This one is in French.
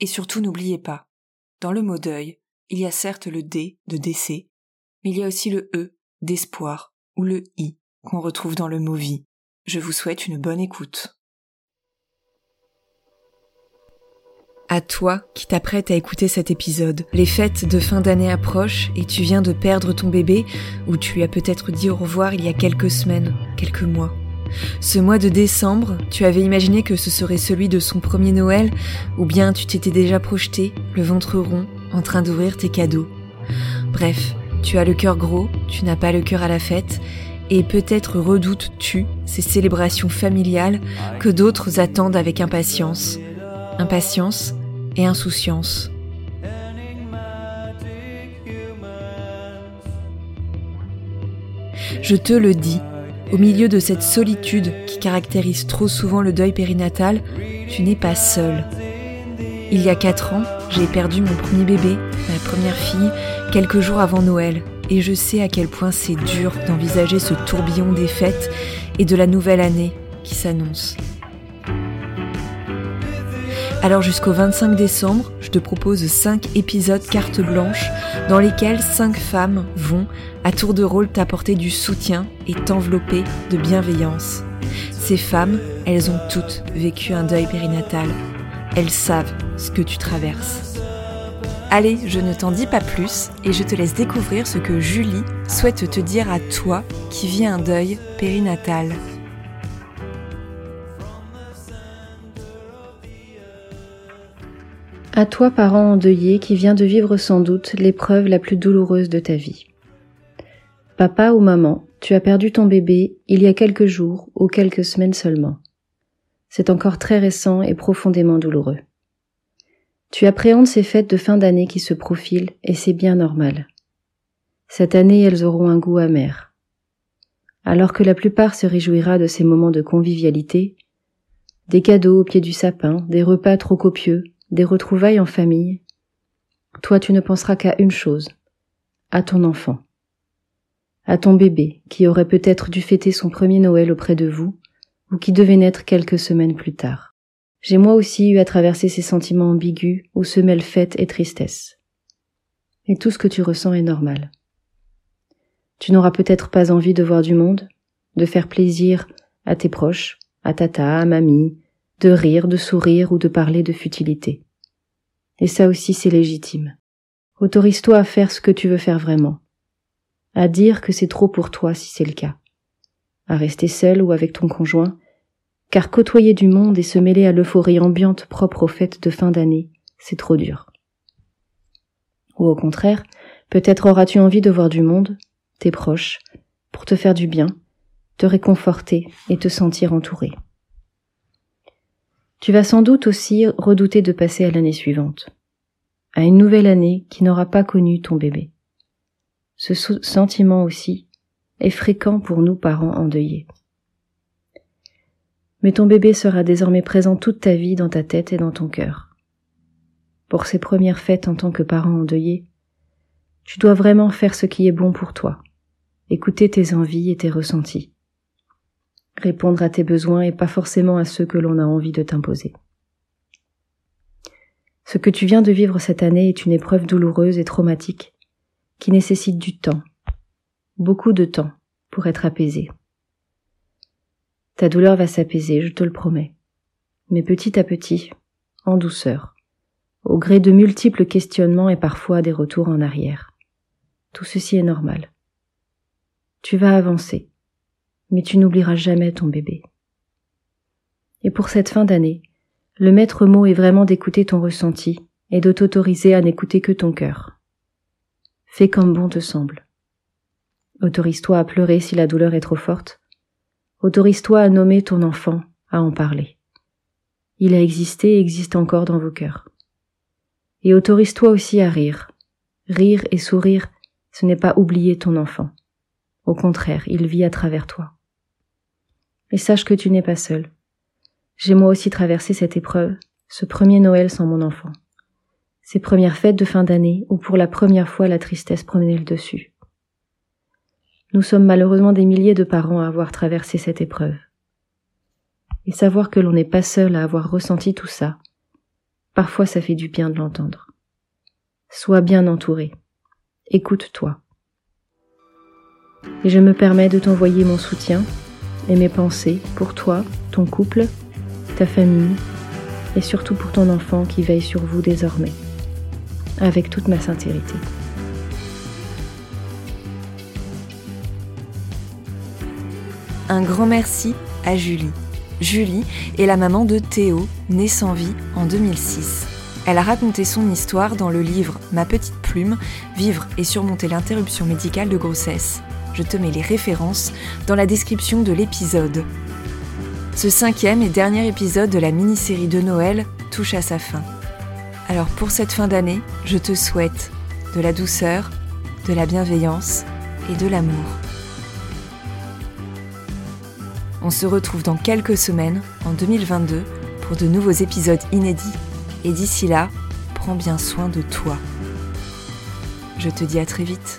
Et surtout n'oubliez pas, dans le mot deuil, il y a certes le D de décès, mais il y a aussi le E d'espoir ou le I qu'on retrouve dans le mot vie. Je vous souhaite une bonne écoute. À toi qui t'apprêtes à écouter cet épisode. Les fêtes de fin d'année approchent et tu viens de perdre ton bébé ou tu as peut-être dit au revoir il y a quelques semaines, quelques mois. Ce mois de décembre, tu avais imaginé que ce serait celui de son premier Noël ou bien tu t'étais déjà projeté, le ventre rond, en train d'ouvrir tes cadeaux. Bref, tu as le cœur gros, tu n'as pas le cœur à la fête et peut-être redoutes-tu ces célébrations familiales que d'autres attendent avec impatience. Impatience et insouciance. Je te le dis, au milieu de cette solitude qui caractérise trop souvent le deuil périnatal, tu n'es pas seul. Il y a quatre ans, j'ai perdu mon premier bébé, ma première fille, quelques jours avant Noël, et je sais à quel point c'est dur d'envisager ce tourbillon des fêtes et de la nouvelle année qui s'annonce. Alors jusqu'au 25 décembre, je te propose 5 épisodes carte blanche dans lesquels 5 femmes vont, à tour de rôle, t'apporter du soutien et t'envelopper de bienveillance. Ces femmes, elles ont toutes vécu un deuil périnatal. Elles savent ce que tu traverses. Allez, je ne t'en dis pas plus et je te laisse découvrir ce que Julie souhaite te dire à toi qui vis un deuil périnatal. À toi, parent endeuillé qui vient de vivre sans doute l'épreuve la plus douloureuse de ta vie. Papa ou maman, tu as perdu ton bébé il y a quelques jours ou quelques semaines seulement. C'est encore très récent et profondément douloureux. Tu appréhendes ces fêtes de fin d'année qui se profilent et c'est bien normal. Cette année, elles auront un goût amer. Alors que la plupart se réjouira de ces moments de convivialité, des cadeaux au pied du sapin, des repas trop copieux, des retrouvailles en famille, toi tu ne penseras qu'à une chose, à ton enfant, à ton bébé qui aurait peut-être dû fêter son premier Noël auprès de vous, ou qui devait naître quelques semaines plus tard. J'ai moi aussi eu à traverser ces sentiments ambigus où se mêlent fête et tristesse. Et tout ce que tu ressens est normal. Tu n'auras peut-être pas envie de voir du monde, de faire plaisir à tes proches, à tata, à mamie, de rire, de sourire ou de parler de futilité. Et ça aussi c'est légitime. Autorise-toi à faire ce que tu veux faire vraiment. À dire que c'est trop pour toi si c'est le cas. À rester seul ou avec ton conjoint, car côtoyer du monde et se mêler à l'euphorie ambiante propre aux fêtes de fin d'année, c'est trop dur. Ou au contraire, peut-être auras-tu envie de voir du monde, tes proches, pour te faire du bien, te réconforter et te sentir entouré. Tu vas sans doute aussi redouter de passer à l'année suivante, à une nouvelle année qui n'aura pas connu ton bébé. Ce sentiment aussi est fréquent pour nous parents endeuillés. Mais ton bébé sera désormais présent toute ta vie dans ta tête et dans ton cœur. Pour ces premières fêtes en tant que parent endeuillé, tu dois vraiment faire ce qui est bon pour toi, écouter tes envies et tes ressentis répondre à tes besoins et pas forcément à ceux que l'on a envie de t'imposer. Ce que tu viens de vivre cette année est une épreuve douloureuse et traumatique qui nécessite du temps, beaucoup de temps, pour être apaisée. Ta douleur va s'apaiser, je te le promets. Mais petit à petit, en douceur, au gré de multiples questionnements et parfois des retours en arrière. Tout ceci est normal. Tu vas avancer, mais tu n'oublieras jamais ton bébé. Et pour cette fin d'année, le maître mot est vraiment d'écouter ton ressenti et de t'autoriser à n'écouter que ton cœur. Fais comme bon te semble. Autorise-toi à pleurer si la douleur est trop forte. Autorise-toi à nommer ton enfant, à en parler. Il a existé et existe encore dans vos cœurs. Et autorise-toi aussi à rire. Rire et sourire, ce n'est pas oublier ton enfant. Au contraire, il vit à travers toi. Et sache que tu n'es pas seul. J'ai moi aussi traversé cette épreuve, ce premier Noël sans mon enfant ces premières fêtes de fin d'année où pour la première fois la tristesse prenait le dessus. Nous sommes malheureusement des milliers de parents à avoir traversé cette épreuve. Et savoir que l'on n'est pas seul à avoir ressenti tout ça, parfois ça fait du bien de l'entendre. Sois bien entouré. Écoute-toi. Et je me permets de t'envoyer mon soutien et mes pensées pour toi, ton couple, ta famille et surtout pour ton enfant qui veille sur vous désormais avec toute ma sincérité. Un grand merci à Julie. Julie est la maman de Théo, né sans vie en 2006. Elle a raconté son histoire dans le livre Ma petite plume, Vivre et surmonter l'interruption médicale de grossesse. Je te mets les références dans la description de l'épisode. Ce cinquième et dernier épisode de la mini-série de Noël touche à sa fin. Alors pour cette fin d'année, je te souhaite de la douceur, de la bienveillance et de l'amour. On se retrouve dans quelques semaines, en 2022, pour de nouveaux épisodes inédits. Et d'ici là, prends bien soin de toi. Je te dis à très vite.